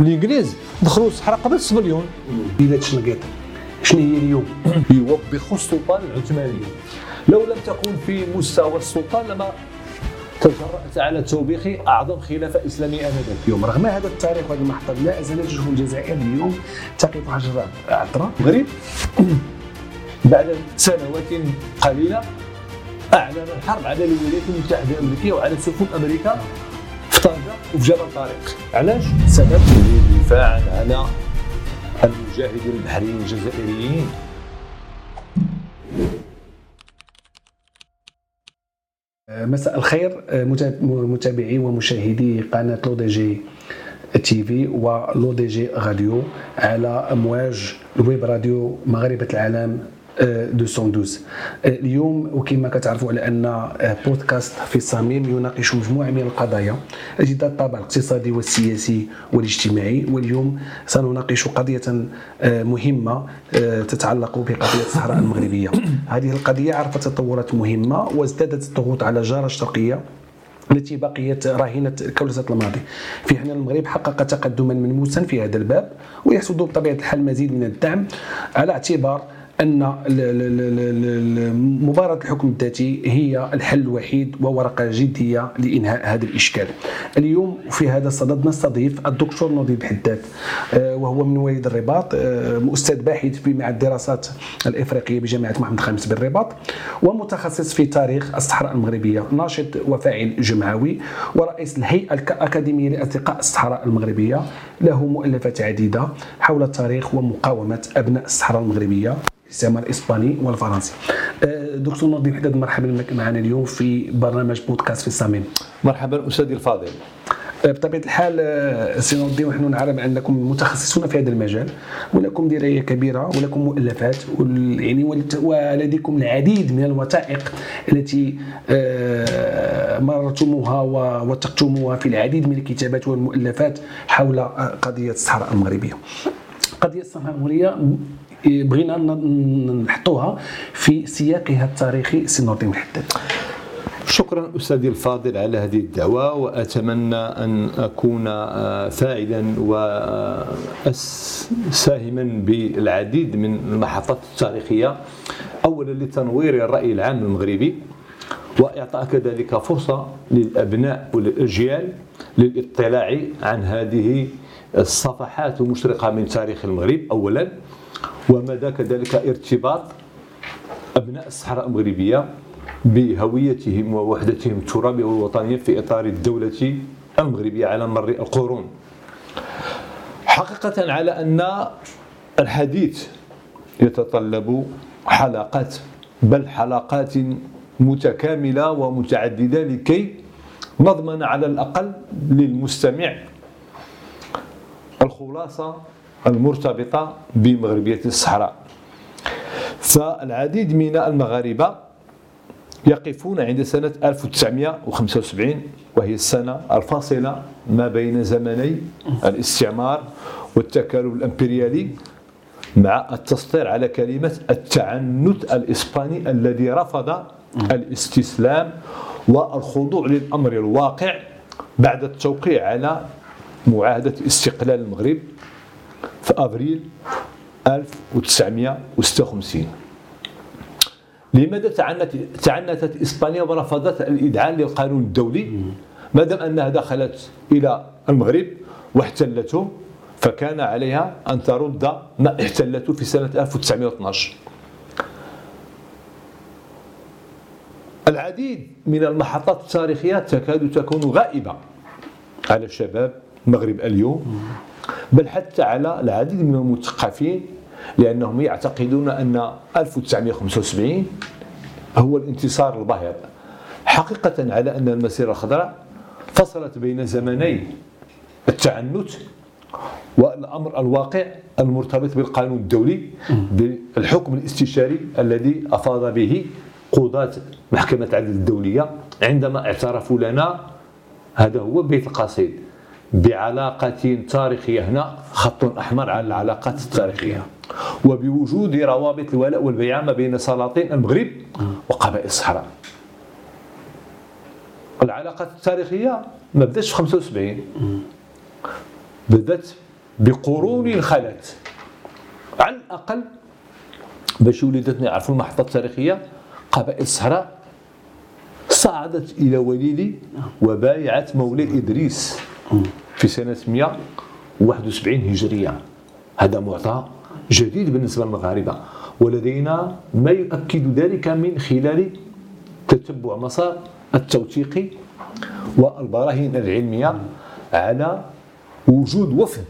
الإنجليز دخلوا الصحراء قبل 6 مليون بلاد شنقيط شنو هي اليوم؟ يوبخوا السلطان العثماني. لو لم تكن في مستوى السلطان لما تجرأت على توبيخ أعظم خلافة إسلامية آنذاك. اليوم رغم هذا التاريخ وهذه المحطة لا زالت جيش الجزائر اليوم تقف عشرة عطرة المغرب بعد سنوات قليلة أعلن الحرب على الولايات المتحدة الأمريكية وعلى سفن أمريكا. في طنجة وفي جبل طارق علاش؟ سبب دفاعا على المجاهدين البحريين الجزائريين. مساء الخير متابعي ومشاهدي قناة لو دي جي تي في ولو دي جي راديو على أمواج الويب راديو مغاربه العالم. 212 آه، اليوم وكما كتعرفوا على أن آه، بودكاست في الصميم يناقش مجموعة من القضايا ذات الطابع الاقتصادي والسياسي والاجتماعي واليوم سنناقش قضية آه، مهمة تتعلق بقضية الصحراء المغربية. هذه القضية عرفت تطورات مهمة وازدادت الضغوط على الجارة الشرقية التي بقيت راهنة كولسة الماضي. في حين المغرب حقق تقدما ملموسا في هذا الباب ويحصد بطبيعة الحال مزيد من الدعم على اعتبار أن مباراة الحكم الذاتي هي الحل الوحيد وورقة جدية لإنهاء هذا الإشكال. اليوم في هذا الصدد نستضيف الدكتور نضيب حداد آه، وهو من مواليد الرباط آه، أستاذ باحث في معهد الدراسات الإفريقية بجامعة محمد الخامس بالرباط ومتخصص في تاريخ الصحراء المغربية ناشط وفاعل جمعوي ورئيس الهيئة الأكاديمية لاصدقاء الصحراء المغربية له مؤلفات عديدة حول التاريخ ومقاومة أبناء الصحراء المغربية الاستعمار الإسباني والفرنسي. أه، دكتور نظيف حداد مرحبا بك معنا اليوم في برنامج بودكاست في الصميم مرحبا أستاذي الفاضل. بطبيعة الحال أه، سي نور ونحن نعلم انكم متخصصون في هذا المجال ولكم دراية كبيرة ولكم مؤلفات يعني ولديكم العديد من الوثائق التي مررتموها ووثقتموها في العديد من الكتابات والمؤلفات حول قضية الصحراء المغربية. قضية الصحراء المغربية بغينا نحطوها في سياقها التاريخي سي نور الدين شكرا أستاذي الفاضل على هذه الدعوة وأتمنى أن أكون آه، فاعلا وساهما بالعديد من المحطات التاريخية. اولا لتنوير الرأي العام المغربي واعطاء كذلك فرصة للأبناء والأجيال للاطلاع عن هذه الصفحات المشرقة من تاريخ المغرب. اولا ومدى كذلك ارتباط أبناء الصحراء المغربية بهويتهم ووحدتهم الترابية والوطنية في إطار الدولة المغربية على مر القرون. حقيقة على أن الحديث يتطلب حلقات بل حلقات متكاملة ومتعددة لكي نضمن على الأقل للمستمع الخلاصة المرتبطة بمغربية الصحراء. فالعديد من المغاربة يقفون عند سنة 1975 وهي السنة الفاصلة ما بين زمني الاستعمار والتكالب الإمبريالي مع التسطير على كلمة التعنت الإسباني الذي رفض الاستسلام والخضوع للأمر الواقع بعد التوقيع على معاهدة استقلال المغرب في أفريل 1956 لماذا تعنت تعنتت إسبانيا ورفضت الإدعاء للقانون الدولي؟ ما دام أنها دخلت إلى المغرب واحتلته فكان عليها أن ترد ما احتلته في سنة 1912 العديد من المحطات التاريخية تكاد تكون غائبة على شباب المغرب اليوم بل حتى على العديد من المثقفين لأنهم يعتقدون أن 1975 هو الانتصار الباهر حقيقة على أن المسيرة الخضراء فصلت بين زمني التعنت والأمر الواقع المرتبط بالقانون الدولي بالحكم الاستشاري الذي أفاض به قضاة محكمة العدل الدولية عندما اعترفوا لنا. هذا هو بيت القصيد بعلاقة تاريخية هنا خط أحمر على العلاقات التاريخية. وبوجود روابط الولاء والبيع ما بين سلاطين المغرب وقبائل الصحراء. العلاقات التاريخية ما بداتش في 75 بدأت بقرون خلت. على الأقل باش وليداتنا يعرفوا المحطة التاريخية قبائل الصحراء صعدت إلى وليدي وبايعت مولاي إدريس في سنة 171 هجرية. هذا معطى جديد بالنسبة للمغاربة ولدينا ما يؤكد ذلك من خلال تتبع مسار التوثيقي والبراهين العلمية على وجود وفد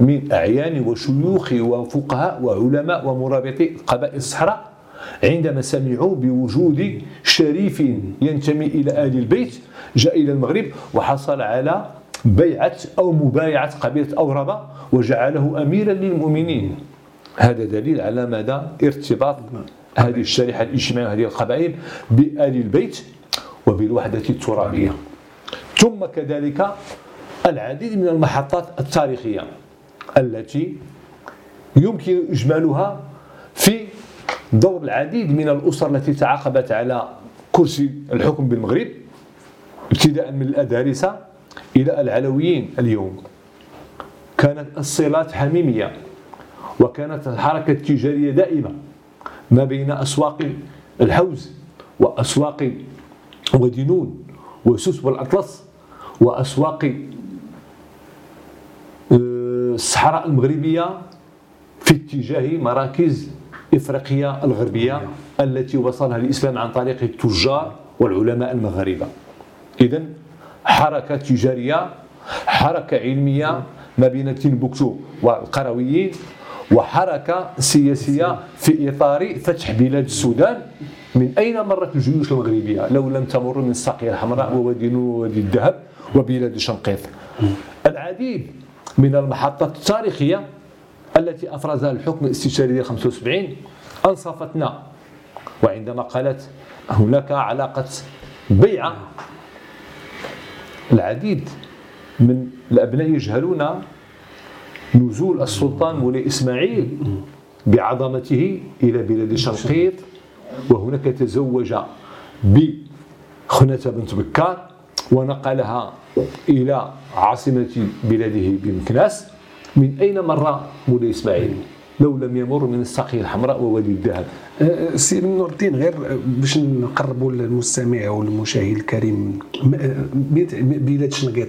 من أعيان وشيوخ وفقهاء وعلماء ومرابطي قبائل الصحراء عندما سمعوا بوجود شريف ينتمي إلى آل البيت جاء إلى المغرب وحصل على بيعة أو مبايعة قبيلة أوربة وجعله أميرا للمؤمنين. هذا دليل على مدى ارتباط هذه الشريحة الاجتماعية وهذه القبائل بآل البيت وبالوحدة الترابية. ثم كذلك العديد من المحطات التاريخية التي يمكن إجمالها في دور العديد من الأسر التي تعاقبت على كرسي الحكم بالمغرب ابتداء من الأدارسة إلى العلويين اليوم. كانت الصلات حميمية. وكانت الحركة التجارية دائمة ما بين أسواق الحوز وأسواق ودينون وسوس والأطلس وأسواق آه، الصحراء المغربية في اتجاه مراكز إفريقيا الغربية التي وصلها الإسلام عن طريق التجار والعلماء المغاربة. إذا حركة تجارية حركة علمية ما بين تيمبوكتو والقرويين وحركة سياسية في إطار فتح بلاد السودان. من أين مرت الجيوش المغربية؟ لو لم تمر من الساقية الحمراء ووادي ووادي الذهب وبلاد شنقيط. العديد من المحطات التاريخية التي أفرزها الحكم الاستشاري ديال 75 أنصفتنا. وعندما قالت هناك علاقة بيعة العديد من الأبناء يجهلون نزول السلطان مولاي إسماعيل بعظمته إلى بلاد شنقيط وهناك تزوج بخنة بنت بكار ونقلها إلى عاصمة بلاده بمكناس. من أين مر مولاي إسماعيل؟ لو لم يمر من الساقية الحمراء ووادي الذهب. أه، سي نور الدين غير باش نقربوا للمستمع والمشاهد الكريم. بلاد شنقيط.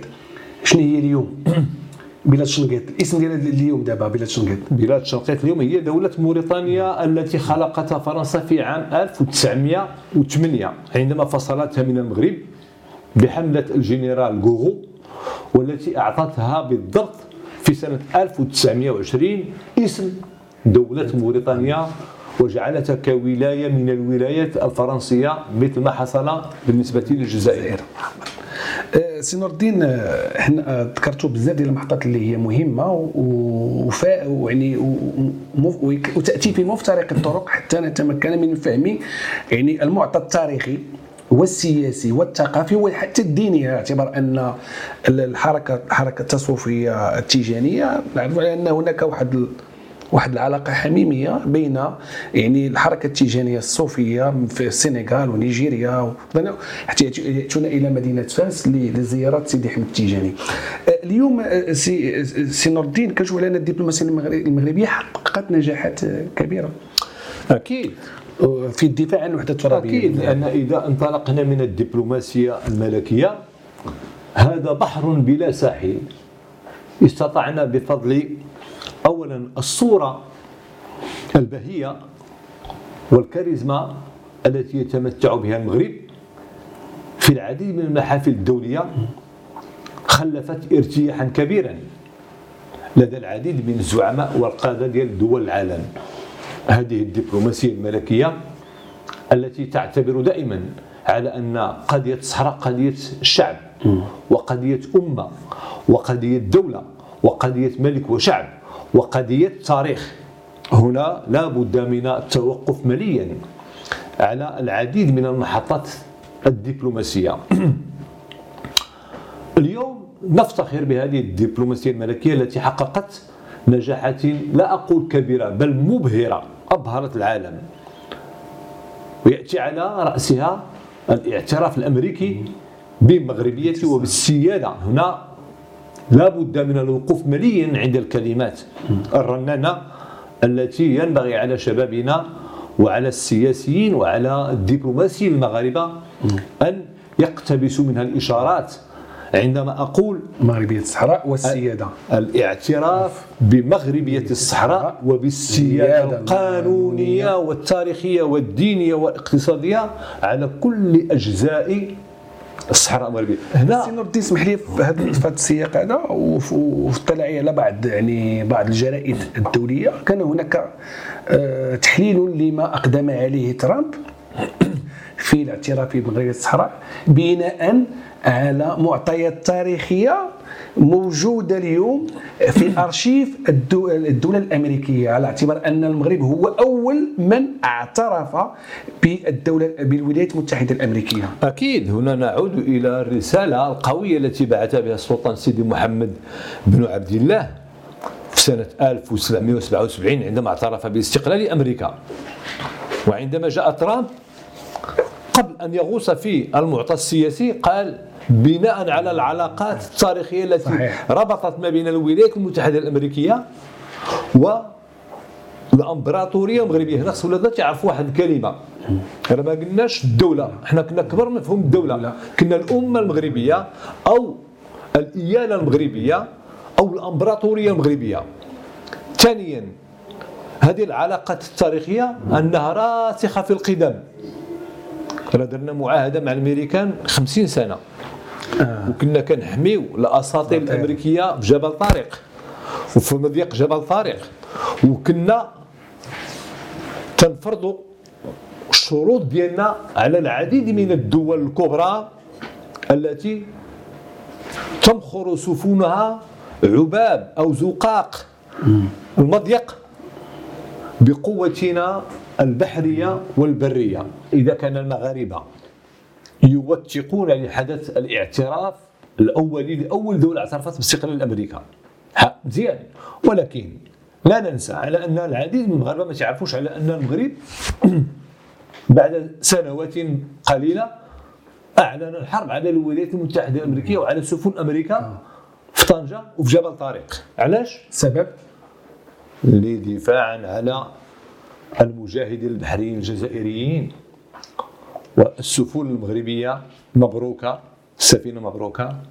شنو هي اليوم؟ بلاد شنقيط الاسم ديالها اليوم دابا بلاد شنقيط بلاد شنقيط اليوم هي دولة موريتانيا التي خلقتها فرنسا في عام 1908 عندما فصلتها من المغرب بحملة الجنرال غورو والتي أعطتها بالضبط في سنة 1920 اسم دولة موريتانيا وجعلتها كولاية من الولايات الفرنسية مثل ما حصل بالنسبة للجزائر. سي نور الدين إحنا أه، ذكرتوا بزاف ديال المحطات اللي هي مهمة وفاء ويعني وتأتي في مفترق الطرق حتى نتمكن من فهم يعني المعطى التاريخي والسياسي والثقافي وحتى الديني اعتبر أن الحركة الحركه التصوفية التيجانية. نعرف أن هناك واحد واحد العلاقة حميمية بين يعني الحركة التيجانية الصوفية في السنغال ونيجيريا حتى ياتون إلى مدينة فاس لزيارة سيدي احمد التيجاني. اليوم سي, سي نور الدين كنشوف على أن الدبلوماسية المغربية حققت نجاحات كبيرة. أكيد. في الدفاع عن الوحده الترابيه أكيد لأن إذا انطلقنا من الدبلوماسية الملكية هذا بحر بلا ساحل. استطعنا بفضل اولا الصورة البهية والكاريزما التي يتمتع بها المغرب في العديد من المحافل الدولية خلفت ارتياحا كبيرا لدى العديد من الزعماء والقادة ديال دول العالم. هذه الدبلوماسية الملكية التي تعتبر دائما على أن قضية الصحراء قضية الشعب وقضية أمة وقضية دولة وقضية ملك وشعب وقضية تاريخ. هنا لا بد من التوقف مليا على العديد من المحطات الدبلوماسية. اليوم نفتخر بهذه الدبلوماسية الملكية التي حققت نجاحات لا أقول كبيرة بل مبهرة أبهرت العالم. ويأتي على رأسها الاعتراف الأمريكي بمغربيته وبالسيادة. هنا لا بد من الوقوف مليا عند الكلمات الرنانة التي ينبغي على شبابنا وعلى السياسيين وعلى الدبلوماسيين المغاربة أن يقتبسوا منها الإشارات. عندما أقول مغربية الصحراء والسيادة. الاعتراف بمغربية الصحراء وبالسيادة القانونية والتاريخية والدينية والاقتصادية على كل أجزاء الصحراء المغربيه هنا سي نور الدين اسمح لي في هذا السياق هذا وفي اطلاعي على بعض يعني بعض الجرائد الدولية. كان هناك آه، تحليل لما أقدم عليه ترامب في الاعتراف بمغربية الصحراء بناء على معطيات تاريخية موجوده اليوم في أرشيف الدولة الأمريكية على اعتبار أن المغرب هو أول من اعترف بالدولة بالولايات المتحدة الأمريكية. أكيد هنا نعود إلى الرسالة القوية التي بعث بها السلطان سيدي محمد بن عبد الله في سنة 1777 عندما اعترف باستقلال أمريكا. وعندما جاء ترامب قبل أن يغوص في المعطى السياسي قال بناء على العلاقات التاريخية التي صحيح. ربطت ما بين الولايات المتحدة الأمريكية و الإمبراطورية المغربية. هنا خص ولادنا تعرفوا واحد الكلمة. أنا ما قلناش الدولة. إحنا كنا كبر مفهوم الدولة. كنا الأمة المغربية أو الإيالة المغربية أو الإمبراطورية المغربية. ثانيا هذه العلاقات التاريخية أنها راسخة في القدم. درنا معاهدة مع الأمريكان 50 سنة. وكنا كنحميو الاساطيل الأمريكية في جبل طارق وفي مضيق جبل طارق. وكنا تنفرضوا الشروط ديالنا على العديد من الدول الكبرى التي تمخر سفنها عباب أو زقاق. المضيق بقوتنا البحرية والبرية. إذا كان المغاربة. يوثقون لحدث الاعتراف الاولي لأول دوله اعترفت باستقلال أمريكا. مزيان. ولكن لا ننسى على أن العديد من المغاربه ما تعرفوش على أن المغرب بعد سنوات قليلة أعلن الحرب على الولايات المتحدة الأمريكية وعلى سفن أمريكا في طنجة وفي جبل طارق. علاش؟ سبب؟ لدفاعا على المجاهدين البحريين الجزائريين. والسفن المغربية مبروكة السفينة مبروكة.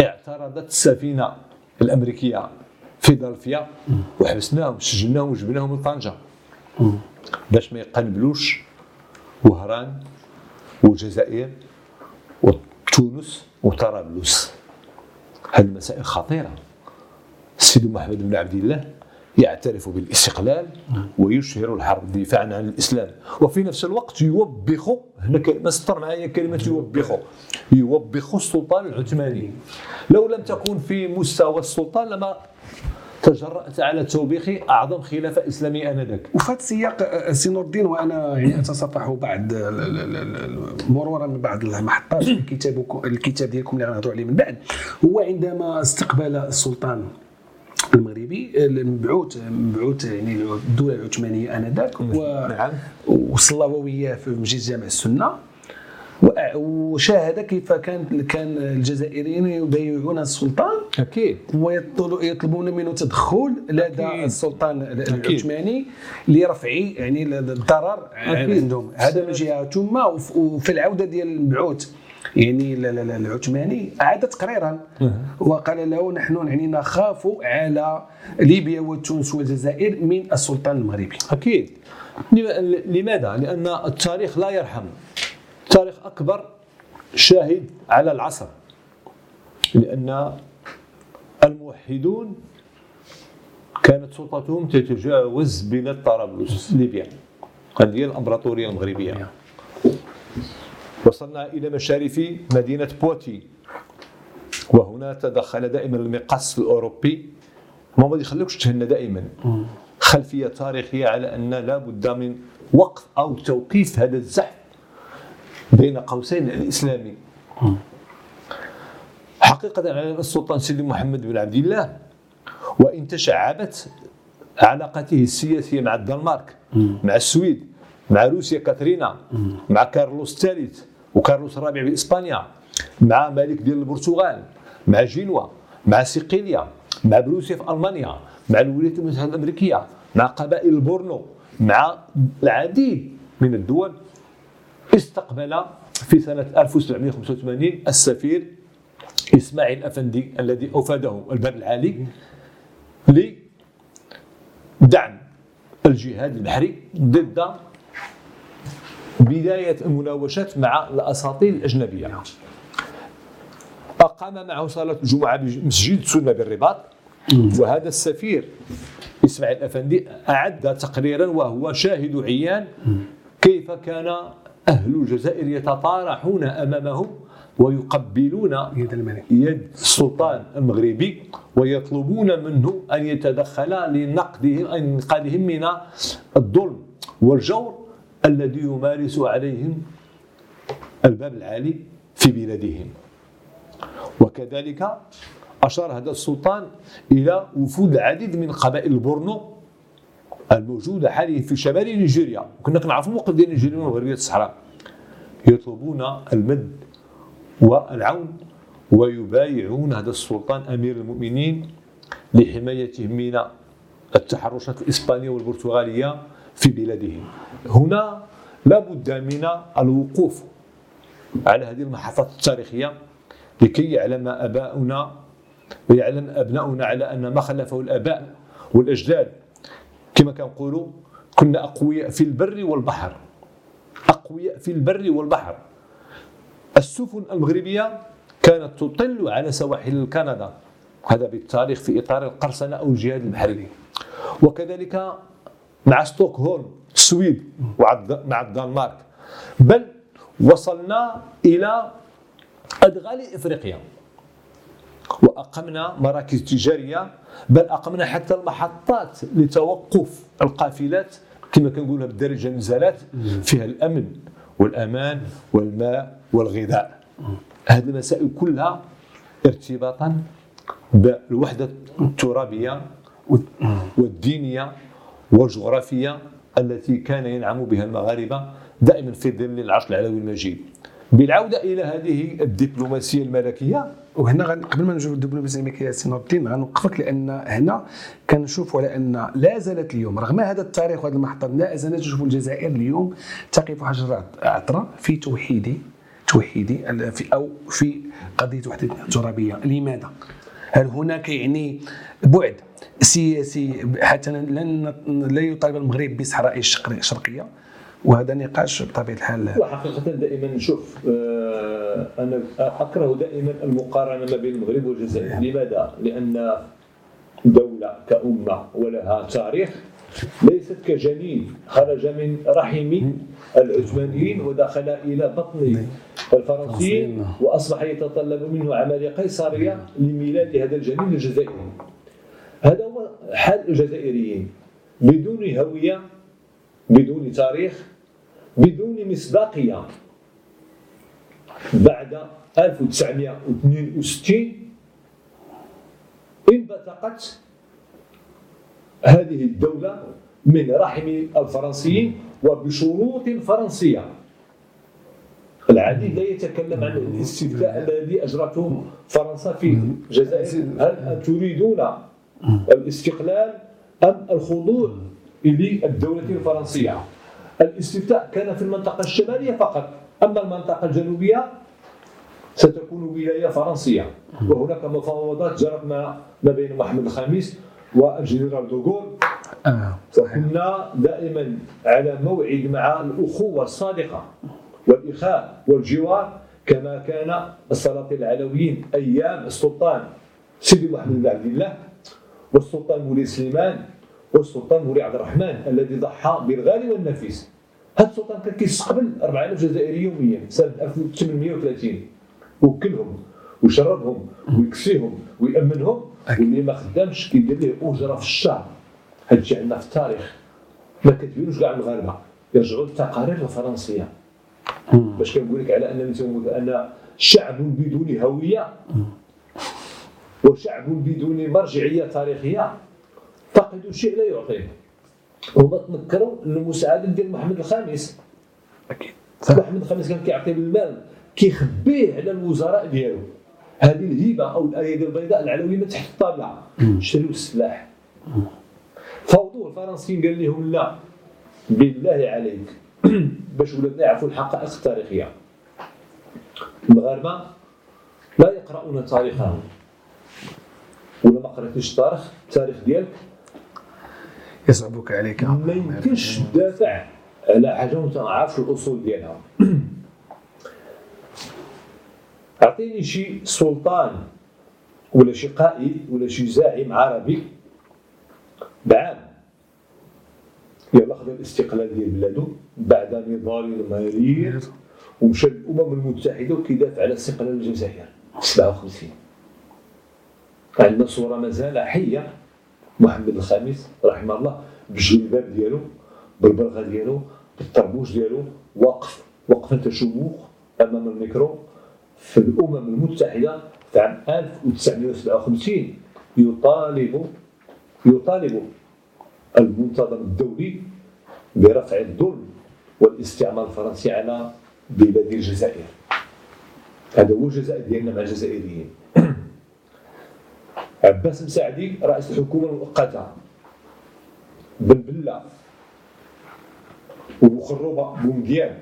اعترضت السفينة الأمريكية فيلادلفيا وحبسناهم سجناهم وجبناهم لطنجة باش ما يقنبلوش وهران والجزائر وتونس وطرابلس. هذه المسائل خطيرة. السيد محمد بن عبد الله يعترف بالاستقلال ويشهر الحرب دفاعا عن الإسلام. وفي نفس الوقت يوبخ هنا كلمة سطر معايا كلمة يوبخ. يوبخ السلطان العثماني. لو لم تكن في مستوى السلطان لما تجرأت على توبيخ أعظم خلافة اسلاميه آنذاك. وفي هذا السياق سي نور الدين وأنا يعني اتصفح بعد مرورا من بعض المحطات الكتاب الكتاب ديالكم اللي غنهضروا عليه من بعد. هو عندما استقبل السلطان المغربي المبعوث مبعوث يعني الدولة العثمانية آنذاك نعم. وصلى وياه في مسجد جامع السنة. وشاهد كيف كان كان الجزائريين يبايعون السلطان. أكيد. ويطلبون منه تدخل لدى أكيد. السلطان العثماني لرفع يعني الضرر عندهم. هذا من جهة. ثم وفي العودة ديال المبعوث يعني العثماني اعاد تقريرا وقال له نحن يعني نخاف على ليبيا وتونس والجزائر من السلطان المغربي. أكيد. لماذا؟ لأن التاريخ لا يرحم. التاريخ أكبر شاهد على العصر. لأن الموحدون كانت سلطتهم تتجاوز بلاد طرابلس ليبيا. هذه هي الإمبراطورية المغربية. وصلنا إلى مشارف مدينة بوتي. وهنا تدخل دائما المقص الأوروبي. ما ما يخليكش تهنى دائما. خلفية تاريخية على أن لا بد من وقف أو توقيف هذا الزحف بين قوسين الإسلامي. حقيقة على السلطان سيدي محمد بن عبد الله وإن تشعبت علاقته السياسية مع الدنمارك مع السويد مع روسيا كاترينا مع كارلوس الثالث. وكارلوس الرابع باسبانيا مع ملك ديال البرتغال مع جينوا مع صقليه مع بروسيا في ألمانيا مع الولايات المتحدة الأمريكية مع قبائل البورنو مع العديد من الدول استقبل في سنة 1785 السفير إسماعيل الأفندي الذي أفاده الباب العالي لدعم الجهاد البحري ضد بداية المناوشات مع الأساطيل الأجنبية. أقام معه صلاة الجمعة بمسجد سنة بالرباط. وهذا السفير إسماعيل الأفندي أعد تقريرا وهو شاهد عيان. كيف كان أهل الجزائر يتطارحون أمامه ويقبلون يد الملك. يد السلطان المغربي ويطلبون منه أن يتدخل لنقدهم إنقاذهم من الظلم والجور الذي يمارس عليهم الباب العالي في بلادهم. وكذلك أشار هذا السلطان إلى وفود العديد من قبائل البورنو الموجودة حاليا في شمال نيجيريا. كنا كنعرفوا الموقف ديال نيجيريا وغربية الصحراء. يطلبون المد والعون ويبايعون هذا السلطان أمير المؤمنين لحمايتهم من التحرشات الإسبانية والبرتغالية في بلادهم. هنا لابد من الوقوف على هذه المحطات التاريخية لكي يعلم أباؤنا ويعلم أبناؤنا على أن ما خلفه الآباء والأجداد. كما كنقولوا كنا أقوياء في البر والبحر. أقوياء في البر والبحر. السفن المغربية كانت تطل على سواحل كندا. هذا بالتاريخ في إطار القرصنة أو الجهاد البحري. وكذلك مع ستوكهولم السويد مع الدنمارك. بل وصلنا إلى أدغال إفريقيا. وأقمنا مراكز تجارية بل أقمنا حتى المحطات لتوقف القافلات كما كنقولها بالدارجة نزالات فيها الأمن والأمان والماء والغذاء. هذه المسائل كلها ارتباطا بالوحدة الترابية والدينية والجغرافية التي كان ينعم بها المغاربة دائما في ظل العرش العلوي المجيد بالعودة إلى هذه الدبلوماسية الملكية وهنا قبل ما نجيو للدبلوماسيه الملكية سي نور الدين غنوقفك لأن هنا كنشوفوا على أن لا زالت اليوم رغم هذا التاريخ وهذه المحطه لا زالت نشوفوا الجزائر اليوم تقف حجر عطرة في توحيد توحيد في أو في قضية وحدة الترابيه لماذا؟ هل هناك يعني بعد سياسي حتى لن لا يطالب المغرب بصحراء الشرقية وهذا نقاش بطبيعة الحال. وحقيقة دائما نشوف آه، أنا أكره دائما المقارنة ما بين المغرب والجزائر. لماذا؟ لأن دولة كأمة ولها تاريخ ليست كجنين خرج من رحم العثمانيين ودخل إلى بطن الفرنسيين وأصبح يتطلب منه عمليه قيصرية لميلاد هذا الجنين الجزائري. هذا هو حال الجزائريين. بدون هوية بدون تاريخ بدون مصداقية. بعد 1962 انبثقت هذه الدولة من رحم الفرنسيين وبشروط فرنسية. العديد لا يتكلم عن الاستفتاء الذي أجرته فرنسا في الجزائر. هل تريدون الاستقلال أم الخضوع للدولة الفرنسية. الاستفتاء كان في المنطقة الشمالية فقط أما المنطقة الجنوبية ستكون ولاية فرنسية. وهناك مفاوضات جرت ما بين محمد الخامس والجنرال دوغول. وكنا دائما على موعد مع الأخوة الصادقة والإخاء والجوار كما كان السلاطين العلويين أيام السلطان سيدي محمد بن عبد الله والسلطان مولاي سليمان والسلطان مولي عبد الرحمن الذي ضحى بالغالي والنفيس. هذا السلطان كان كيستقبل 4000 جزائري يوميا سنة 1830 وكلهم ويشربهم ويكسيهم ويأمنهم. واللي ما خدامش كيدير ليه أجرة في الشهر هذا الشيء عندنا في التاريخ. ما كتبينوش كاع المغاربة. يرجعوا للتقارير الفرنسية. باش كنقول لك على أن أن شعب بدون هوية. وشعب بدون مرجعية تاريخية فقدوا شيء لا يعطيه هما تنكروا المساعده ديال محمد الخامس. أكيد. محمد الخامس كان كيعطي بالمال كيخبيه على الوزراء ديالو. هذه الهيبة أو الايادي البيضاء العلوية تحت الطابلة. شريوا السلاح. فوضوا الفرنسيين قال لهم لا. بالله عليك. باش ولادنا يعرفوا الحقائق التاريخيه المغاربة لا يقرؤون تاريخهم. ولا ما قريتيش التاريخ التاريخ ديالك. يصعبك عليك. ما يمكنش تدافع على حاجة وأنت ما عارفش الأصول ديالها. أعطيني شي سلطان ولا شي قائد ولا شي زاعم عربي بعام. يلا خذ الاستقلال ديال بلادو بعد نضال مرير ومشى للامم المتحدة وكيدافع على استقلال الجزائر. 57 عندنا صوره مازال حية. محمد الخامس رحمه الله بالجلباب ديالو بالبرغة ديالو بالطربوش ديالو واقف وقفه شموخ أمام الميكرو في الأمم المتحدة في عام 1957 يطالب يطالب المنتظم الدولي برفع الظلم والاستعمار الفرنسي على بلاد الجزائر. هذا هو الجزائر ديالنا مع الجزائريين. عباس مساعدي رئيس الحكومة المؤقته بن بله وخروبه بومديان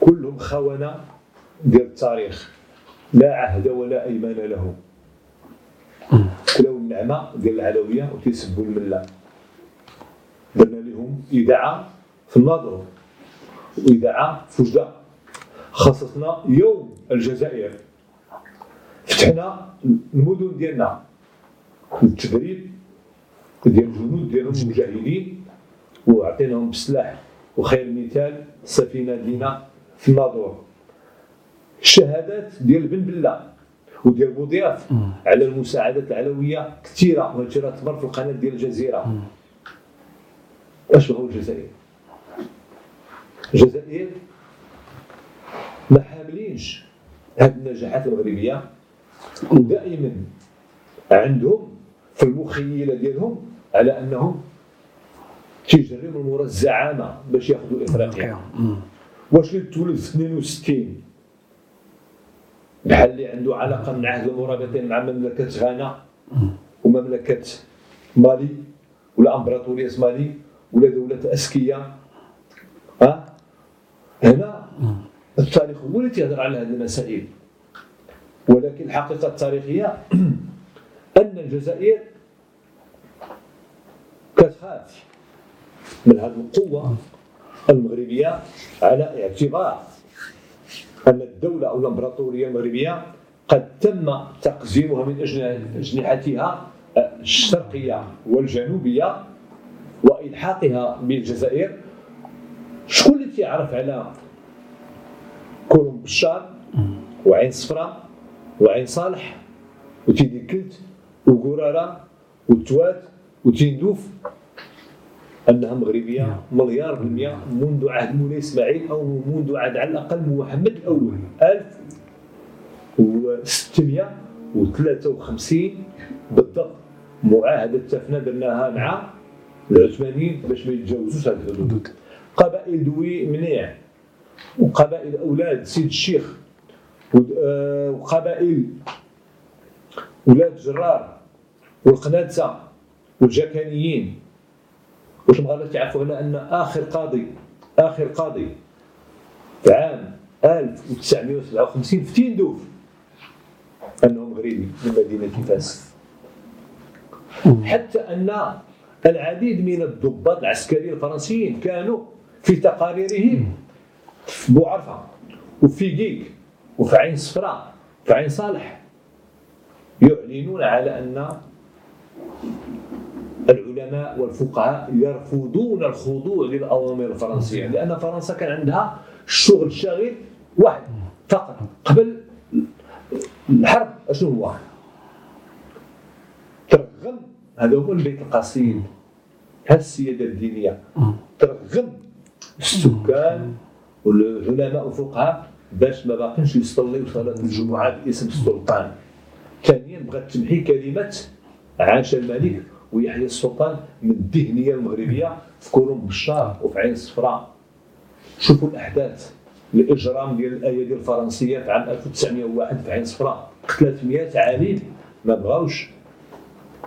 كلهم خونة ديال التاريخ. لا عهد ولا أيمان له. كلاو النعمة ديال العلوية وتيسبوا الملة. درنا لهم إذاعة في الناظور وإذاعة في وجده خصصنا يوم الجزائر. فتحنا المدن ديالنا التدريب ديال الجنود ديالهم المجاهدين وعطيناهم بسلاح وخير مثال السفينه دينا في الناظور. الشهادات ديال بن بلة وديال بوضياف على المساعدات العلوية كثيرة وهادشي راه تمر في القناة ديال الجزيرة. أش هو الجزائر؟ الجزائر ما حاملينش هذه النجاحات المغربيه ودائما عندهم في المخيلة ديالهم على أنهم تيجريو من وراء الزعامة باش ياخذوا افريقيا واش اللي تولد في 62 بحال اللي عنده علاقة من عهد المرابطين مع مملكة غانا ومملكة مالي ولا إمبراطورية مالي ولا دولة أسكية. ها؟ هنا التاريخ هو اللي تيهضر على هذه المسائل. ولكن الحقيقة التاريخية أن الجزائر كتخاف من هذه القوة المغربية على اعتبار أن الدولة أو الإمبراطورية المغربية قد تم تقزيمها من أجنحتها الشرقية والجنوبية وإلحاقها بالجزائر. شكون اللي تيعرف على كولوم بشار وعين صفراء وعين صالح وتيدي كلت وقرارة وتوات وتندوف انها مغربيه نعم. مليار بالمئه منذ عهد مولاي إسماعيل أو منذ عهد على الأقل محمد الأول 1653 بالضبط. معاهدة تفنا درناها مع العثمانيين باش ما يتجاوزوش هذه الحدود. قبائل دوي منيع. وقبائل أولاد سيد الشيخ وقبائل ولاد جرار والقنادسة والجاكانيين واش بغا تعرفوا على أن آخر قاضي آخر قاضي في عام 1957 في تيندوف انه مغربي من مدينة فاس حتى أن العديد من الضباط العسكريين الفرنسيين كانوا في تقاريرهم في بوعرفة وفي جيك. وفي عين صفراء في عين صالح. يعلنون على أن العلماء والفقهاء يرفضون الخضوع للأوامر الفرنسية لأن فرنسا كان عندها الشغل شاغل واحد فقط قبل الحرب اشنو هو؟ ترغم هذا هو البيت القصيد هذه السيادة الدينية. ترغم السكان والعلماء والفقهاء باش ما باقينش يصليوا صلاه الجمعة باسم السلطان. ثانيا بغات تمحي كلمة عاش الملك ويحيى السلطان من الذهنيه المغربية في كولوم بشار وفي عين الصفراء. شوفوا الأحداث. الإجرام ديال الايادي الفرنسية في عام 1901 في عين صفراء 300 عالم ما بغاوش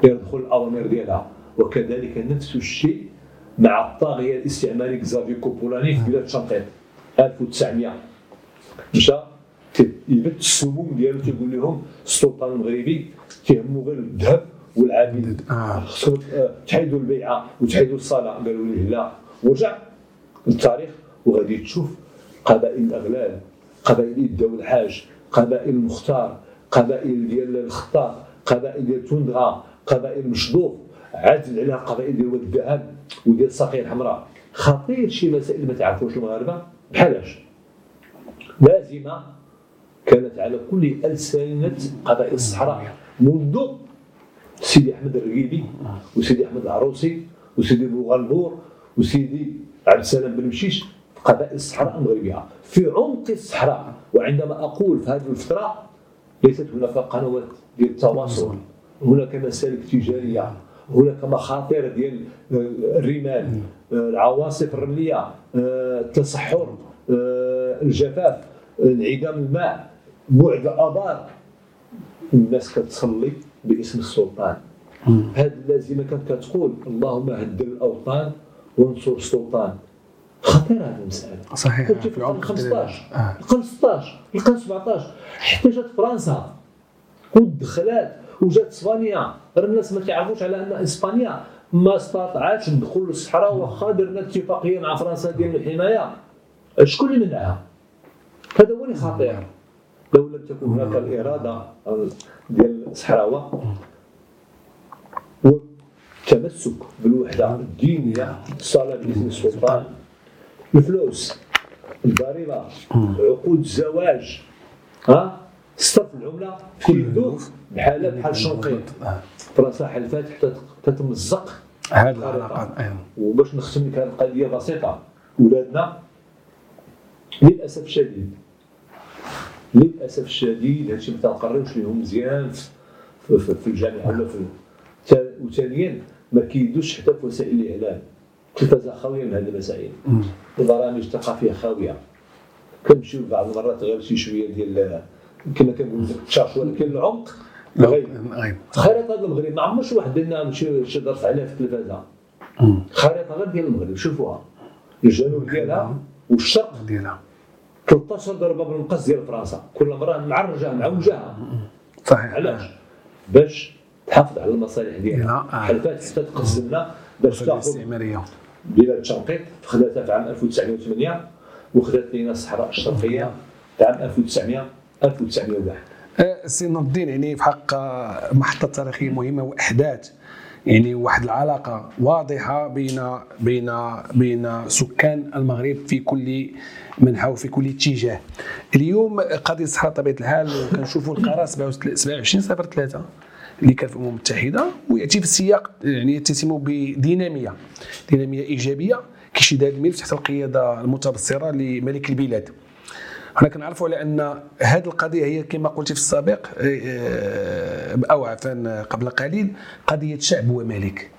يدخل الأوامر ديالها. وكذلك نفس الشيء مع الطاغية الاستعماري كزافي كوبولاني في بلاد شنقيط 1900 مشى يبت السموم ديالو تيقول لهم السلطان المغربي تيهمو غير الذهب والعبيد آه، تحيدوا البيعه وتحيدوا الصلاه قالوا ليه لا ورجع للتاريخ وغادي تشوف قبائل الاغلال قبائل الدول الحاج قبائل المختار قبائل ديال الخطاب قبائل ديال توندغا قبائل مشطوف عادل عليها قبائل ديال واد الذهب وديال الساقيه الحمراء خطير شي مسائل ما تعرفوش المغاربه بحالاش لازمة كانت على كل ألسنة قبائل الصحراء منذ سيدي أحمد الرقيبي وسيدي أحمد العروسي وسيدي بوغالبور وسيدي عبد السلام بن مشيش قبائل الصحراء المغربية. في عمق الصحراء وعندما أقول في هذه الفترة ليست هناك قنوات ديال التواصل هناك مسالك تجارية هناك مخاطر ديال الرمال العواصف الرملية التصحر الجفاف انعدام الماء بعد الابار الناس كتصلي باسم السلطان. هذه اللازمة كانت كتقول اللهم هدر الأوطان وانصر السلطان. خطيره هذه المسألة. صحيح كنت في في القرن العمق 15 آه. القرن 16 القرن 17 حتى جات فرنسا ودخلات وجات إسبانيا. راه الناس ما تعرفوش على أن إسبانيا ما استطاعتش تدخل للصحراء واخا درنا اتفاقية مع فرنسا ديال الحماية. شكون اللي منعها؟ هذا هو اللي خطير لو لم تكن هناك الإرادة ديال الصحراوة والتمسك بالوحدة الدينية الصلاه باذن السلطان الفلوس الضريبه عقود الزواج ها؟ صرف العملة كله بحال بحال الشنقيط فرنسا حلفات حتى حتى تمزق هذه العلاقات أيوة. وباش نختم لك هذه القضية بسيطة. ولادنا للأسف الشديد. للأسف الشديد. هادشي ما تنقريوش لهم مزيان في, في, في الجامعة ولا في وثانيا ما كيدوش حتى في وسائل الإعلام. التلفزه خاويه من هذه المسائل. البرامج الثقافيه خاويه كنمشيو بعض المرات غير شي شوية ديال كما كنقولوا ديك التشاش ولكن العمق. خريطة ديال المغرب. ما عمرش واحد درنا شي شي درس عليها في التلفازة. خريطة غير ديال المغرب. شوفوها. الجنوب ديالها. والشرق ديالها. 13 ضربه بالمقص ديال فرنسا. كل مره معرجة معوجاها صحيح. علاش؟ باش تحافظ على المصالح ديالها. آه. حلفات حتى تقسمنا باش تأخذ الاستعمارية. بلاد شنقيط خداتها في عام 1908 وخدات لينا الصحراء الشرقية في عام 1900 1901 آه، سي نور الدين يعني في حق آه، محطة تاريخية مهمة وإحداث يعني واحد العلاقة واضحة بين بين بين سكان المغرب في كل منحى وفي كل اتجاه. اليوم قضية الصحراء بطبيعة الحال كنشوفوا القرار 27 صفر 3 اللي كان في الأمم المتحدة ويأتي في السياق يعني يتسم بدينامية دينامية إيجابية كيشد هذا الملف تحت القيادة المتبصرة لملك البلاد حنا كنعرفوا على ان هذه القضية هي كما قلت في السابق آه، أو عفوا قبل قليل قضية شعب وملك.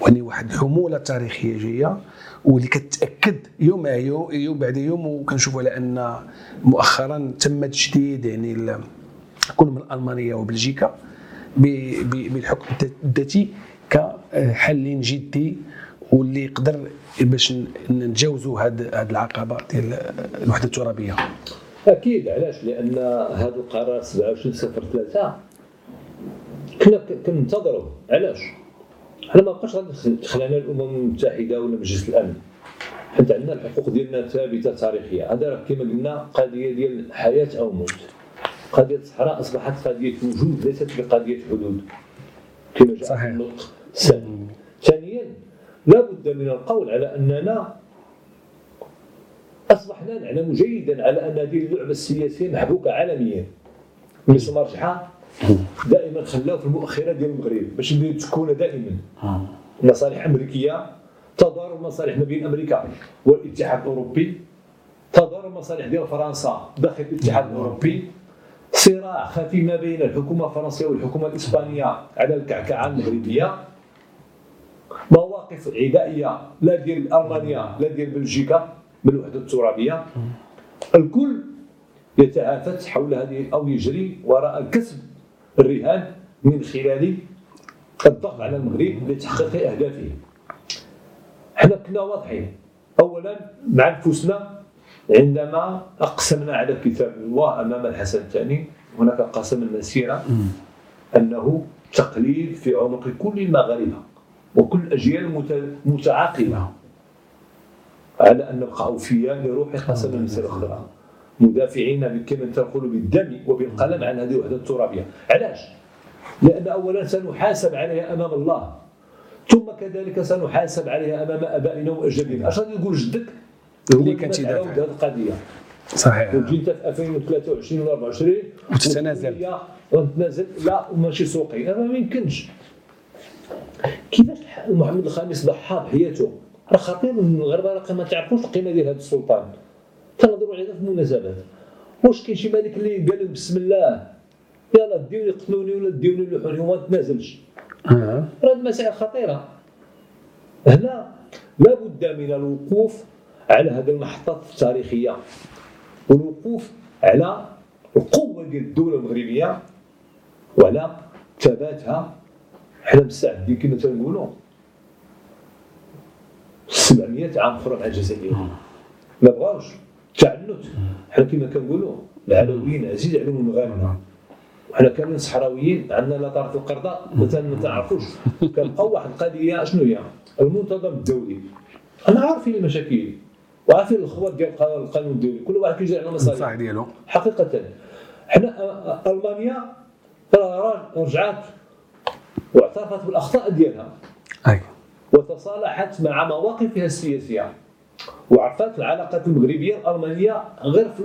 وهني واحد الحموله تاريخية جاية واللي كتأكد يوم يوم يوم بعد يوم وكنشوفوا على ان مؤخرا تم تجديد يعني كل من المانيا وبلجيكا بالحكم الذاتي كحل جدي واللي يقدر باش نتجاوزوا هذه العقبة ديال الوحدة الترابية. أكيد علاش؟ لأن هذا القرار 27 صفر 3 كنا كننتظروا. علاش؟ حنا ما بقاش غادي تخلعنا الأمم المتحدة ولا مجلس الأمن. حتى عندنا الحقوق ديالنا ثابتة تاريخية. هذا راه كما قلنا قضية ديال حياة أو موت. قضية الصحراء أصبحت قضية وجود ليست بقضية حدود. كما جاء صحيح. في النطق ثانيا لا بد من القول على أننا أصبحنا نعلم جيدا على أن هذه اللعبة السياسية محبوكة عالميا. مثل مرجحة دائما خلاو في المؤخرة ديال المغرب باش تكون دائما مصالح أمريكية تضارب مصالح ما بين أمريكا والاتحاد الأوروبي تضارب مصالح ديال فرنسا داخل الاتحاد الأوروبي. صراع خفي ما بين الحكومة الفرنسية والحكومة الإسبانية على الكعكعة المغربية. مواقف عدائية لا ديال ألمانيا لا ديال بلجيكا من الوحده الترابية. الكل يتهافت حول هذه أو يجري وراء كسب الرهان من خلال الضغط على المغرب لتحقيق أهدافه. إحنا كنا واضحين. أولا مع أنفسنا عندما أقسمنا على كتاب الله أمام الحسن الثاني هناك قسم المسيرة أنه تقليد في عنق كل المغاربة. وكل الأجيال متعاقبة على أن نبقى أوفياء لروح قسم المسيرة الأخرى مدافعين كما تقول بالدم وبالقلم عن هذه الوحدة الترابية. علاش؟ لأن أولا سنحاسب عليها أمام الله ثم كذلك سنحاسب عليها أمام أبائنا وأجدادنا. أش غادي يقول جدك؟ اللي كان تيدافع هذه القضية. صحيح. وجيت في 2023 ولا 24 وتتنازل ونتنازل لا ماشي سوقي. هذا ما يمكنش. كيفاش محمد الخامس ضحى بحياته راه خطير المغاربه راه ما تعرفوش القيمة ديال هذا السلطان. تنهضروا عليها في المناسبات واش كاين شي ملك اللي قال بسم الله؟ يلا ديوني قتلوني ولا ديوني لحوني وما تنازلش. آه. راه المسائل خطيرة. هنا لابد من الوقوف على هذه المحطات التاريخية. والوقوف على القوة ديال الدولة المغربية وعلى ثباتها حنا مستعدين كما تنقولوا 700 عام أخرى مع الجزائر ما بغاوش. تعنت. حنا كما كنقولوا العلويين عزيز عليهم المغاربة. وحنا كاملين صحراويين عندنا لا طرف القرضاء مثلا ما تعرفوش. كنبقاو واحد القضية شنو هي؟ المنتظم الدولي. أنا عارفين المشاكل. وعارفين الخوات ديال القانون الدولي. كل واحد كيجي على مصالح صح ديالو. حقيقة. حنا ألمانيا راه رجعت واعترفت بالأخطاء ديالها. أي. وتصالحت مع مواقفها السياسية. وعرفت العلاقات المغربية الألمانية غير في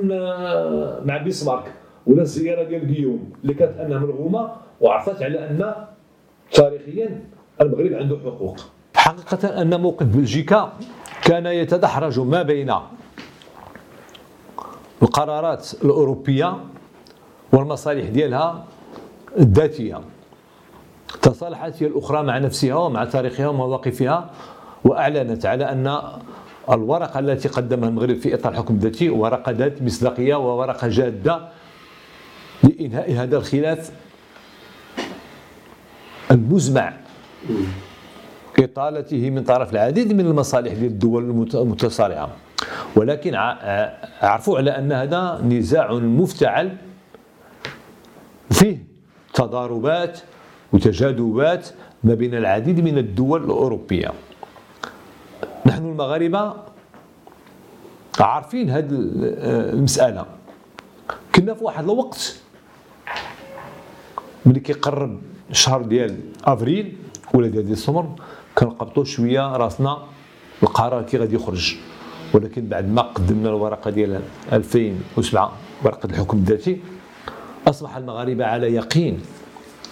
مع بيسمارك ولا الزيارة ديال غيوم اللي كانت أنها ملغومه وعرفت على أن تاريخيا المغرب عنده حقوق. حقيقة أن موقف بلجيكا كان يتدحرج ما بين القرارات الأوروبية والمصالح ديالها الذاتية. تصالحت هي الأخرى مع نفسها ومع تاريخها ومواقفها وأعلنت على أن الورقة التي قدمها المغرب في إطار الحكم الذاتي ورقة ذات مصداقية وورقة جادة لإنهاء هذا الخلاف المزمع إطالته من طرف العديد من المصالح ديال الدول المتصارعة ولكن عرفوا على أن هذا نزاع مفتعل فيه تضاربات وتجاذبات ما بين العديد من الدول الأوروبية. نحن المغاربة عارفين هذه المسألة. كنا في واحد الوقت ملي كيقرب الشهر ديال أفريل ولا ديال ديسمبر كنقبطوا شوية راسنا القرار كي غادي يخرج. ولكن بعد ما قدمنا الورقة ديال 2007 ورقة الحكم الذاتي أصبح المغاربة على يقين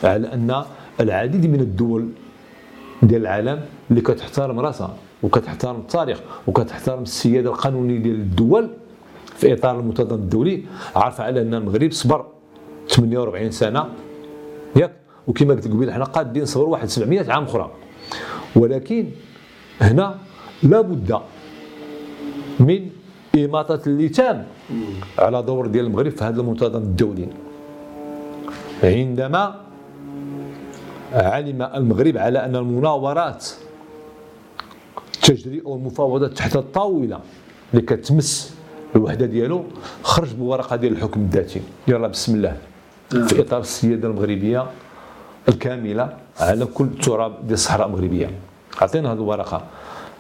على أن العديد من الدول ديال العالم اللي كتحترم راسها وكتحترم التاريخ وكتحترم السيادة القانونية ديال الدول في إطار المنتظم الدولي عارفة على أن المغرب صبر 48 سنة ياك؟ وكما قلت قبيل حنا قادين نصبروا واحد 700 عام أخرى. ولكن هنا لابد من إماطة اللتام على دور ديال المغرب في هذا المنتظم الدولي. عندما علم المغرب على أن المناورات تجري أو المفاوضات تحت الطاولة اللي كتمس الوحدة ديالو خرج بورقة ديال الحكم الذاتي. يلا بسم الله. في إطار السيادة المغربية الكاملة على كل التراب ديال الصحراء المغربية. عطينا هذه الورقة.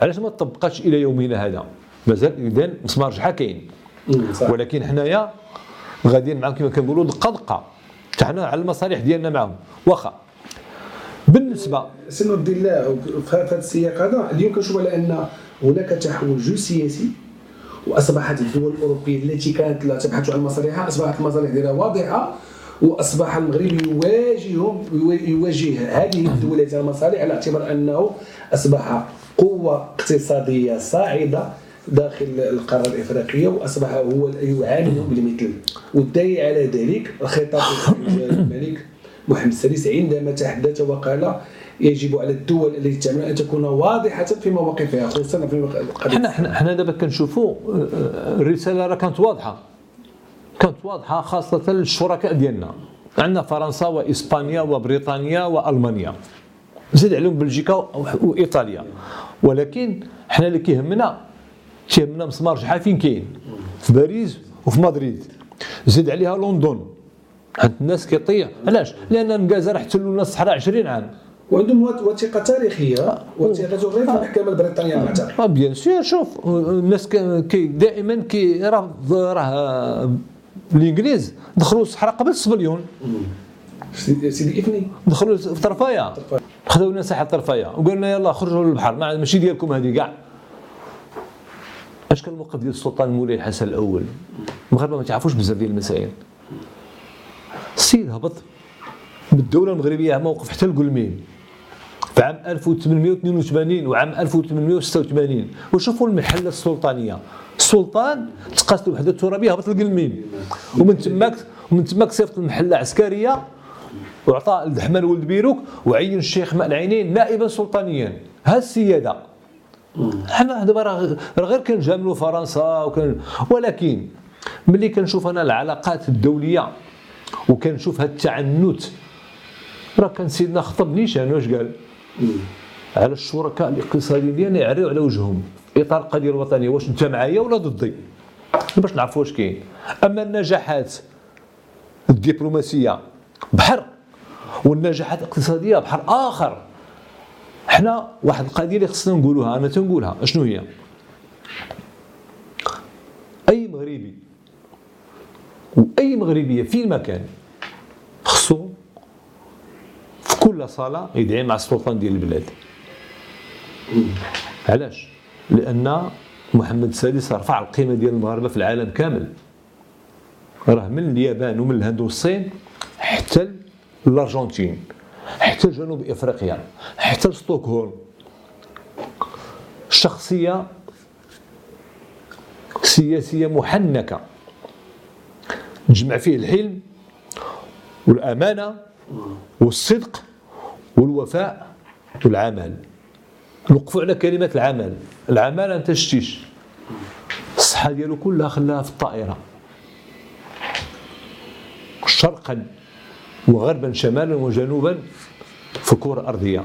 علاش ما طبقاتش إلى يومنا هذا؟ مازال إذن مسمار رجحة كاين؟ ولكن حنايا غاديين معاهم كما كنقولوا دقه دقه حنا على المصالح ديالنا معاهم. واخا بالنسبة. سي نور الله في هذا السياق هذا اليوم كنشوف على أن هناك تحول جيوسياسي وأصبحت الدول الأوروبية التي كانت لا تبحث عن مصالحها أصبحت المصالح ديالها واضحة وأصبح المغرب يواجههم يواجه هذه الدول ذات المصالح على اعتبار أنه أصبح قوة اقتصادية صاعدة داخل القارة الإفريقية وأصبح هو يعاملهم بالمثل والدليل على ذلك الخطاب محمد السادس عندما تحدث وقال يجب على الدول التي تعمل أن تكون واضحة في مواقفها خصوصا في القضية حنا حنا دابا كنشوفوا الرسالة راه كانت واضحة. كانت واضحة خاصة للشركاء ديالنا. عندنا فرنسا وإسبانيا وبريطانيا وألمانيا. زيد عليهم بلجيكا وإيطاليا. ولكن حنا اللي كيهمنا تيهمنا مسمار شحال فين كاين؟ في باريس وفي مدريد. زيد عليها لندن. عند الناس كيطيح. علاش؟ لأن الجزائر احتلوا لنا الصحراء 20 عام. وعندهم وثيقة تاريخية. وثيقة غير في المحكمه البريطانية المعترفة. آه بيان سور شوف الناس كي دائما كي راه راه الإنجليز دخلوا الصحراء قبل السبنيول سيدي افني دخلوا في طرفايا. خذوا لنا ساحه طرفايا وقالوا لنا يلا خرجوا للبحر. ماشي ديالكم هذه كاع اش كان الموقف ديال السلطان مولاي الحسن الأول؟ المغاربه ما تعرفوش بزاف ديال المسائل. السيد هبط بالدولة المغربية موقف حتى كلميم في عام 1882 وعام 1886 وشوفوا المحلة السلطانية. السلطان تقاس الوحده الترابيه هبط القلمين ومن تماك ومن تماك صيفط المحلة عسكرية وعطى الدحمان ولد بيروك وعين الشيخ ماء العينين نائبا سلطانيا. ها السيادة. حنا دابا راه غير كنجاملوا فرنسا ولكن ملي كنشوف أنا العلاقات الدولية وكنشوف هذا التعنت. راه كان سيدنا خطب نيشان واش قال؟ على الشركاء الاقتصاديين ديالنا يعريو على وجههم. إطار القضية الوطنية واش انت معايا ولا ضدي باش نعرفوا واش كاين. أما النجاحات الدبلوماسية بحر والنجاحات الاقتصادية بحر آخر. حنا واحد القضية اللي خصنا نقولوها أنا تنقولها. شنو هي؟ أي مغربي وأي مغربية في مكان خصو في كل صلاه يدعي مع السلطان ديال البلاد. علاش؟ لأن محمد السادس رفع القيمة ديال المغاربة في العالم كامل. راه من اليابان ومن الهند والصين حتى الأرجنتين حتى جنوب إفريقيا حتى ستوكهولم شخصية سياسية محنكة. تجمع فيه الحلم والأمانة والصدق والوفاء والعمل نوقفوا على كلمة العمل. العمل انت شتيش الصحة ديالو كلها خلاها في الطائرة. شرقا وغربا شمالا وجنوبا في كرة أرضية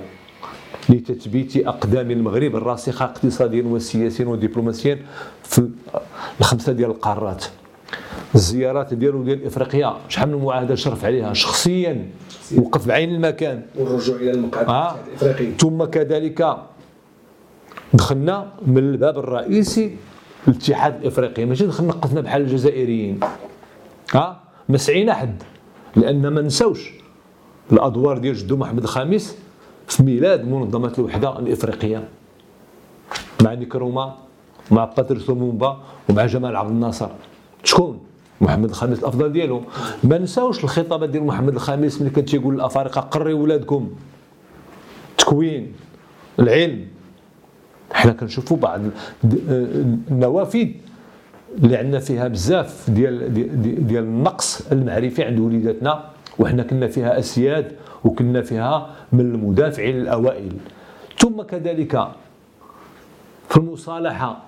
لتثبيت أقدام المغرب الراسخة اقتصاديا وسياسيا ودبلوماسيا في الخمسة ديال القارات. الزيارات ديالو ديال إفريقيا. شحال من معاهدة شرف عليها شخصيا وقف بعين المكان. والرجوع إلى المقعد آه. الإفريقي. ثم كذلك دخلنا من الباب الرئيسي الاتحاد الإفريقي. ماشي دخلنا قفنا بحال الجزائريين. ها آه. ما سعينا حد لأن ما نساوش الأدوار ديال جدو محمد الخامس في ميلاد منظمة الوحدة الإفريقية. مع نكروما مع باتريس مومبا ومع جمال عبد الناصر. شكون؟ محمد الخامس الأفضل ديالو. ما نساوش الخطابات ديال محمد الخامس ملي كان تيقول للافارقه قريوا ولادكم. تكوين العلم. حنا كنشوفوا بعض النوافذ اللي عندنا فيها بزاف ديال ديال, ديال النقص المعرفي عند وليداتنا وحنا كنا فيها أسياد وكنا فيها من المدافعين الأوائل. ثم كذلك في المصالحة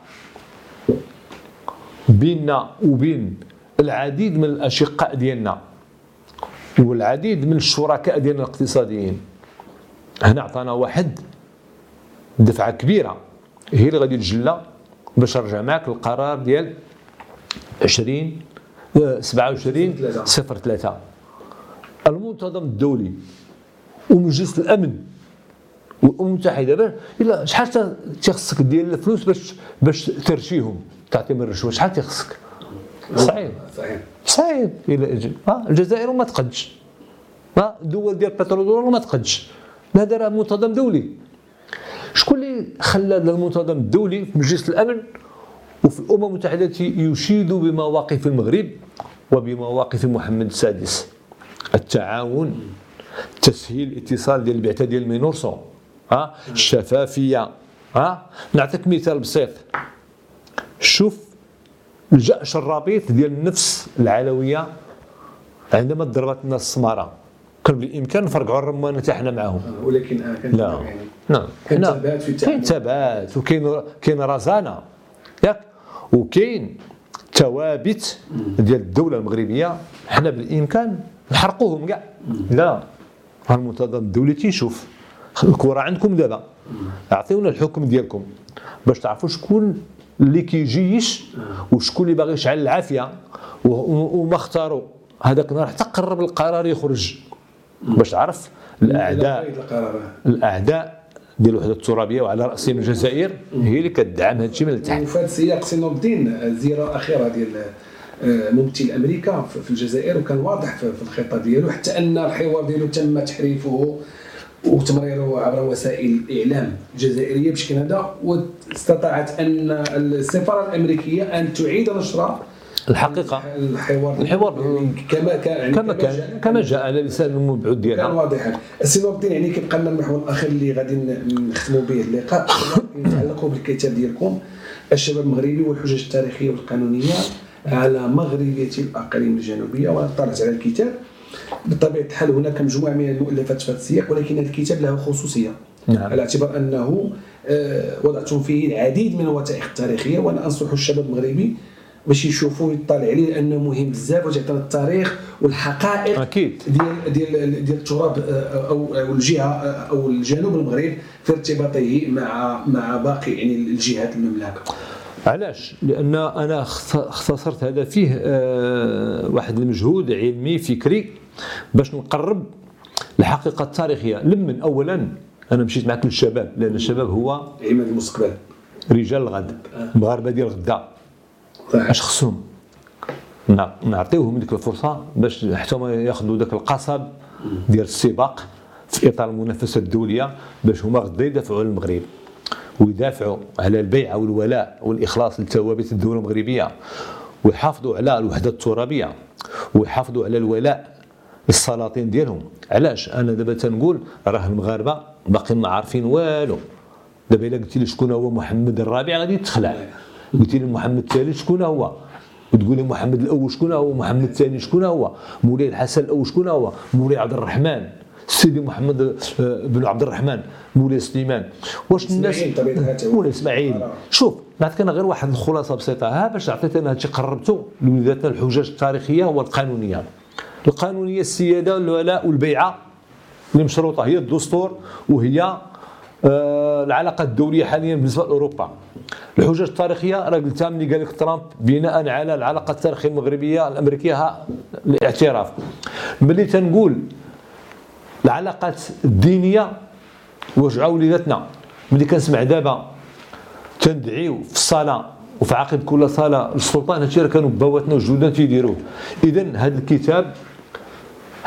بيننا وبين العديد من الأشقاء ديالنا والعديد من الشركاء ديالنا الاقتصاديين. هنا عطانا واحد دفعة كبيرة هي اللي غادي تجلى باش نرجع معك القرار ديال 20 27 صفر 3 المنتظم الدولي ومجلس الأمن والامم المتحده إلا شحال تيخصك ديال الفلوس باش باش ترشيهم؟ تعطيهم الرشوة شحال تيخصك صعيب صعيب إلى الجزائر ما تقدش. الدول ديال البترول ما تقدش. هذا راه منتظم دولي. شكون اللي خلى المنتظم الدولي في مجلس الأمن وفي الأمم المتحدة يشيد بمواقف المغرب وبمواقف محمد السادس؟ التعاون تسهيل الاتصال ديال البعثة ديال مينورسو. ها الشفافية. ها نعطيك مثال بسيط. شوف الجأش الربيط ديال النفس العلوية عندما ضربت الناس السمارة. كان بالإمكان نفرقعوا الرمانه تاعنا معاهم. ولكن آه كان لا. يعني نعم كاين حنا- ثبات في كاين. ثبات وكاين كاين رزانة. ياك. وكاين ثوابت ديال الدولة المغربية. حنا بالإمكان نحرقوهم كاع. لا. المنتظم الدولي تيشوف. الكره عندكم دابا. أعطيونا الحكم ديالكم. باش تعرفوا شكون اللي كيجيش وشكون اللي باغي يشعل العافية وما اختاروا هذاك النهار حتى قرب القرار يخرج. باش تعرف الاعداء قرار. الأعداء ديال الوحدة الترابية وعلى راسهم الجزائر هي اللي كتدعم هذا الشيء من التحت. وفي هذا السياق سي نور الدين الزياره الاخيره ديال آه، ممثل أمريكا في الجزائر وكان واضح في الخطاب ديالو حتى أن الحوار ديالو تم تحريفه وتمريره عبر وسائل الاعلام الجزائريه بشكل هذا واستطاعت أن السفارة الأمريكية أن تعيد نشر الحقيقة. الحوار. الحوار. كما كان يعني كما كان كما جاء على لسان المبعوث كان ديالها واضحا. السي نور الدين يعني كيبقى لنا المحور الأخير اللي غادي نختموا به اللقاء. يتعلق بالكتاب ديالكم. الشباب المغربي والحجج التاريخية والقانونية على مغربية الأقاليم الجنوبية وأنا طلعت على الكتاب. بطبيعه الحال هناك مجموعه من المؤلفات في هذا السياق ولكن هذا الكتاب له خصوصية نعم. على اعتبار أنه آه، وضعتم فيه العديد من الوثائق التاريخية وأنا أنصح الشباب المغربي باش يشوفوا يطلع عليه لأنه مهم بزاف وتعطينا التاريخ والحقائق أكيد ديال ديال ديال التراب آه، أو أو الجهة آه، أو الجنوب المغرب في ارتباطه مع مع باقي يعني الجهات المملكة علاش؟ لأن أنا اخت- اختصرت هذا فيه واحد المجهود علمي فكري باش نقرب الحقيقة التاريخية. لمن؟ اولا أنا مشيت معك للشباب لأن الشباب هو عماد المستقبل. رجال الغد المغاربه ديال غدا. أش خصهم؟ نع- نعطيوهم ديك الفرصة باش حتى هما ياخذوا ذاك القصب ديال السباق في إطار المنافسة الدولية باش هما غدا يدافعوا على المغرب ويدافعوا على البيعه والولاء والإخلاص لثوابت الدولة المغربية ويحافظوا على الوحدة الترابية ويحافظوا على الولاء للسلاطين ديالهم. علاش؟ أنا دابا تنقول راه المغاربة باقيين ما عارفين والو. دابا إلا قلت لي شكون هو محمد الرابع غادي تخلع. قلت لي محمد الثالث شكون هو؟ وتقول لي محمد الأول شكون هو؟ محمد الثاني شكون هو؟ مولاي الحسن الأول شكون هو؟ مولاي عبد الرحمن. سيدي محمد آه، بن عبد الرحمن. مولاي سليمان. واش الناس. مولاي إسماعيل. آه. شوف نعطيك أنا غير واحد الخلاصة بسيطة. ها باش عطيت أنا هادشي قربته لوليداتنا الحجاج التاريخية والقانونية. القانونية السيادة والولاء والبيعة اللي مشروطه هي الدستور وهي آه، العلاقة الدولية حاليا بالنسبة لأوروبا. الحجج التاريخية راه قلتها ملي قال لك ترامب بناء على العلاقة التاريخية المغربية الأمريكية ها الاعتراف. ملي تنقول العلاقات الدينية وجعوا وليداتنا ملي كنسمع دابا تندعيو في الصلاة وفي عقب كل صلاة السلطان هادشي راه كانوا باواتنا وجدودنا تيديروه. اذا هذا الكتاب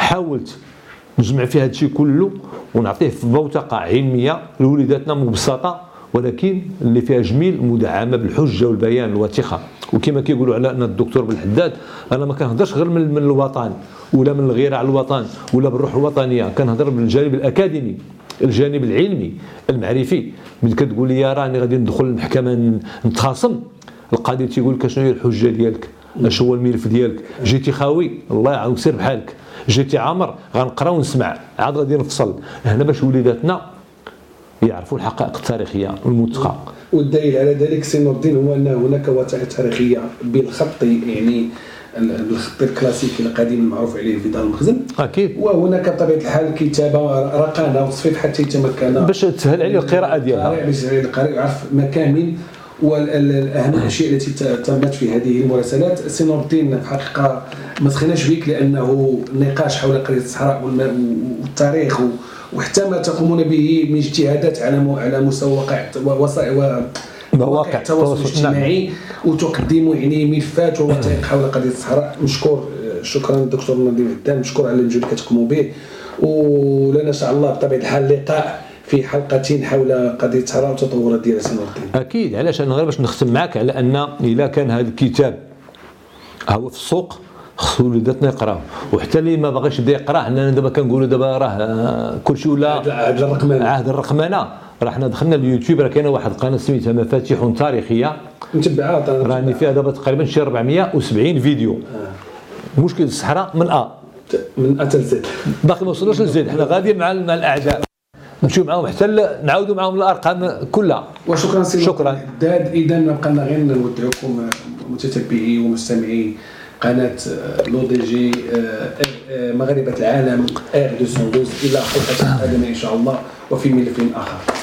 حاولت نجمع فيه هادشي كله ونعطيه في بوتقة علمية لوليداتنا مبسطة ولكن اللي فيها جميل مدعمة بالحجة والبيان الوثيقه وكما كيقولوا على أن الدكتور بالحداد أنا ما كنهضرش غير من, من الوطن ولا من الغيره على الوطن ولا بالروح الوطنية. كنهضر بالجانب الأكاديمي الجانب العلمي المعرفي. ملي كتقول لي راني غادي ندخل المحكمة نتخاصم؟ القاضي تيقول لك شنو هي الحجة ديالك؟ اش هو الملف ديالك؟ جيتي خاوي؟ الله يعاونك سير بحالك. جيتي عامر غنقرا ونسمع عاد غادي نفصل. هنا باش وليداتنا يعرفوا الحقائق التاريخية والموثقه والدليل على ذلك سي نور الدين هو أن هناك وثائق تاريخية بالخط يعني بالخط الكلاسيكي القديم المعروف عليه في دار المخزن. أكيد. وهناك بطبيعة الحال كتابة رقانة وتصفيف حتى يتمكن. باش تسهل عليه القراءة ديالها. باش القارئ يعرف مكامن والاهم الأشياء التي تمت في هذه المراسلات. سي نور الدين في الحقيقة ما سخيناش بك لأنه نقاش حول قريه الصحراء والتاريخ وحتى ما تقومون به من اجتهادات على على مستوى واقع وسائل و- مواقع التواصل التواصل، نعم. الاجتماعي وتقدموا يعني ملفات ووثائق حول قضية الصحراء. مشكور شكرا دكتور نظيم عدان مشكور على المجهود اللي كتقوموا به. ولنا ان شاء الله بطبيعة الحال لقاء في حلقه حول قضية الصحراء وتطورات ديالها سي نور الدين أكيد علاش؟ أنا غير باش نختم معك على أن اذا كان هذا الكتاب هو في السوق خصو وليداتنا يقراوه. وحتى اللي ما باغيش يبدا يقراه حنا دابا كنقولوا دابا راه كلشي ولا عبد الرقمان عهد الرقمنه راه حنا دخلنا اليوتيوب راه كاينة واحد القناه سميتها مفاتيح تاريخية. متبعة راني فيها دابا تقريبا شي 470 فيديو. مشكل الصحراء من A. من اتى ل Z باقي ما وصلوش ل Z حنا غاديين مع مع الأعداء. نمشيو معاهم حتى نعاودوا معاهم الأرقام كلها. وشكرا سي شكراً. داد اذا نبقى لنا غير نودعكم متتبعي ومستمعي قناة L'ODJ مغاربه العالم ار 212 إلى حلقة قادمه إن شاء الله وفي ملف آخر.